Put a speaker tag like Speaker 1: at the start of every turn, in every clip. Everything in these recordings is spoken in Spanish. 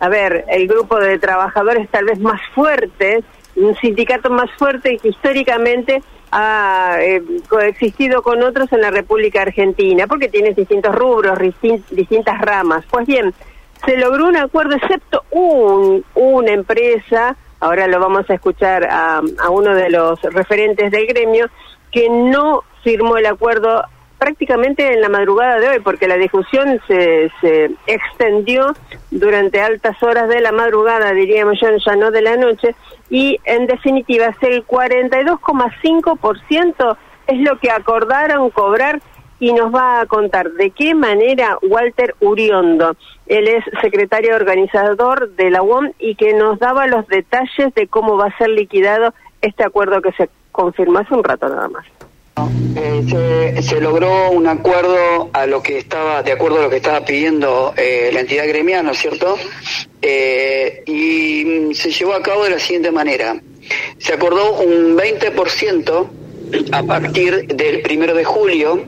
Speaker 1: a ver, el grupo de trabajadores tal vez más fuertes, un sindicato más fuerte que históricamente ha eh, coexistido con otros en la República Argentina, porque tiene distintos rubros, distintas ramas. Pues bien, se logró un acuerdo, excepto un, una empresa, ahora lo vamos a escuchar a uno de los referentes del gremio, que no firmó el acuerdo prácticamente en la madrugada de hoy, porque la discusión se, se extendió durante altas horas de la madrugada, diríamos yo, ya no de la noche, y en definitiva es el 42,5% es lo que acordaron cobrar y nos va a contar de qué manera Walter Uriondo, él es secretario organizador de la UOM y que nos daba los detalles de cómo va a ser liquidado este acuerdo que se confirmó hace un rato nada más.
Speaker 2: Eh, se, logró un acuerdo a lo que estaba, de acuerdo a lo que estaba pidiendo eh, la entidad gremial, ¿no es cierto? Eh, y se llevó a cabo de la siguiente manera. Se acordó un 20% a partir del primero de julio,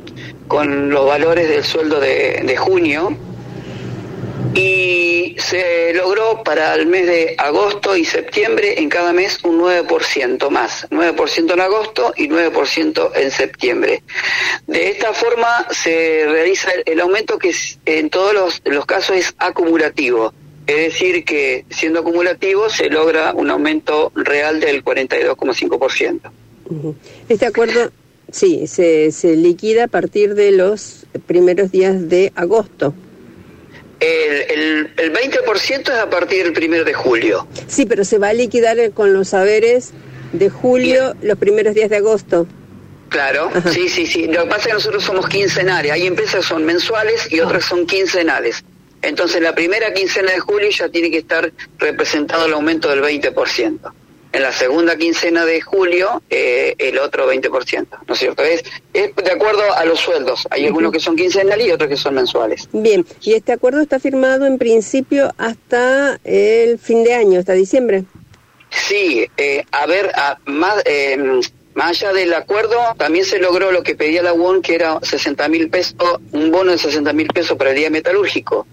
Speaker 2: con los valores del sueldo de junio, se logró para el mes de agosto y septiembre en cada mes un 9% más, 9% en agosto y 9% en septiembre. De esta forma se realiza el aumento que en todos los, los casos es acumulativo. Es decir, que siendo acumulativo se logra un aumento real del 42,5%.
Speaker 1: Este acuerdo, sí, se, se liquida a partir de los primeros días de agosto.
Speaker 2: El, el, 20% es a partir del primero de julio.
Speaker 1: Sí, pero se va a liquidar con los saberes de julio, los primeros días de agosto.
Speaker 2: Claro, sí, sí, sí. Lo que pasa es que nosotros somos quincenales. Hay empresas que son mensuales y otras son quincenales. Entonces, la primera quincena de julio ya tiene que estar representado el aumento del 20% en la segunda quincena de julio eh, el otro 20%, ¿no es cierto? Es, es de acuerdo a los sueldos. Hay algunos que son quincenales y otros que son mensuales.
Speaker 1: Bien, y este acuerdo está firmado en principio hasta el fin de año, hasta diciembre.
Speaker 2: Sí, eh, a ver, más, eh, más allá del acuerdo, también se logró lo que pedía la UON, que era 60 mil pesos, un bono de 60 mil pesos para el día metalúrgico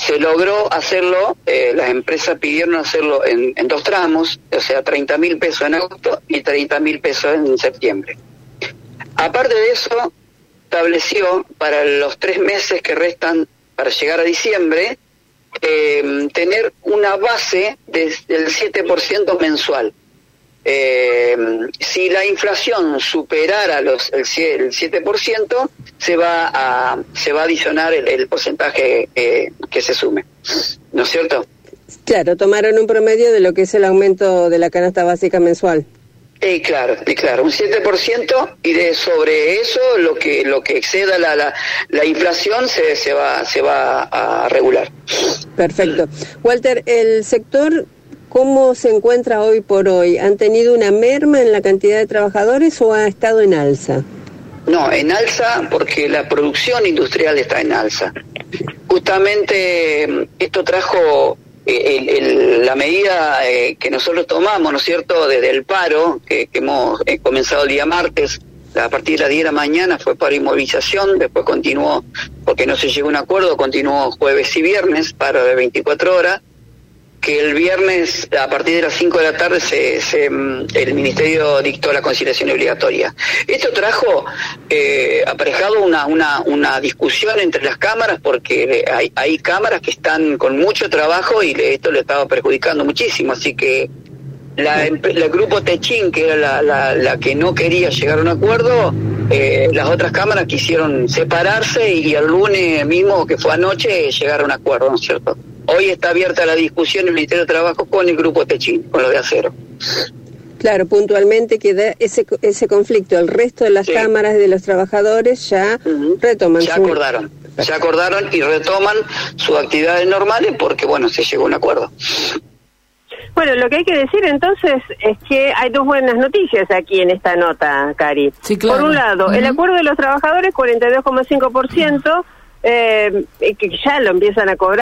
Speaker 2: se logró hacerlo, eh, las empresas pidieron hacerlo en, dos tramos, o sea, 30 mil pesos en agosto y 30 mil pesos en septiembre. Aparte de eso, estableció para los tres meses que restan para llegar a diciembre, eh, tener una base del 7% mensual. Eh, si la inflación superara los, el, 7%, se va a, se va a adicionar el, porcentaje eh, que se sume. ¿No es cierto?
Speaker 1: Claro, tomaron un promedio de lo que es el aumento de la canasta básica mensual.
Speaker 2: Eh, claro, claro, un 7% y de sobre eso lo que lo que exceda la, la, la inflación se, se va se va a regular.
Speaker 1: Perfecto. Walter, el sector ¿Cómo se encuentra hoy por hoy? ¿Han tenido una merma en la cantidad de trabajadores o ha estado en alza?
Speaker 2: No, en alza porque la producción industrial está en alza. Justamente mm, esto trajo eh, la medida eh, que nosotros tomamos, ¿no es cierto?, desde el paro, que, hemos eh, comenzado el día martes, a partir de la 10 de la mañana fue para inmovilización, después continuó, porque no se llegó a un acuerdo, continuó jueves y viernes, paro de 24 horas, que el viernes a partir de las 5 de la tarde se, mm, el Ministerio dictó la conciliación obligatoria. Esto trajo eh, aparejado una, una, una discusión entre las cámaras porque hay, hay cámaras que están con mucho trabajo y esto le estaba perjudicando muchísimo, así que la, el grupo Techín, que era la, la, que no quería llegar a un acuerdo, eh, las otras cámaras quisieron separarse y, el lunes mismo, que fue anoche, llegar a un acuerdo, ¿no es cierto? Hoy está abierta la discusión en el Ministerio de Trabajo con el grupo Techín, con lo de acero.
Speaker 1: Claro, puntualmente queda ese, ese conflicto. El resto de las cámaras de los trabajadores ya retoman.
Speaker 2: Ya acordaron, ya acordaron y retoman sus actividades normales porque, bueno, se llegó a un acuerdo.
Speaker 1: Bueno, lo que hay que decir entonces es que hay dos buenas noticias aquí en esta nota, Cari. Por un lado, el acuerdo de los trabajadores, 42,5%, eh, que ya lo empiezan a cobrar.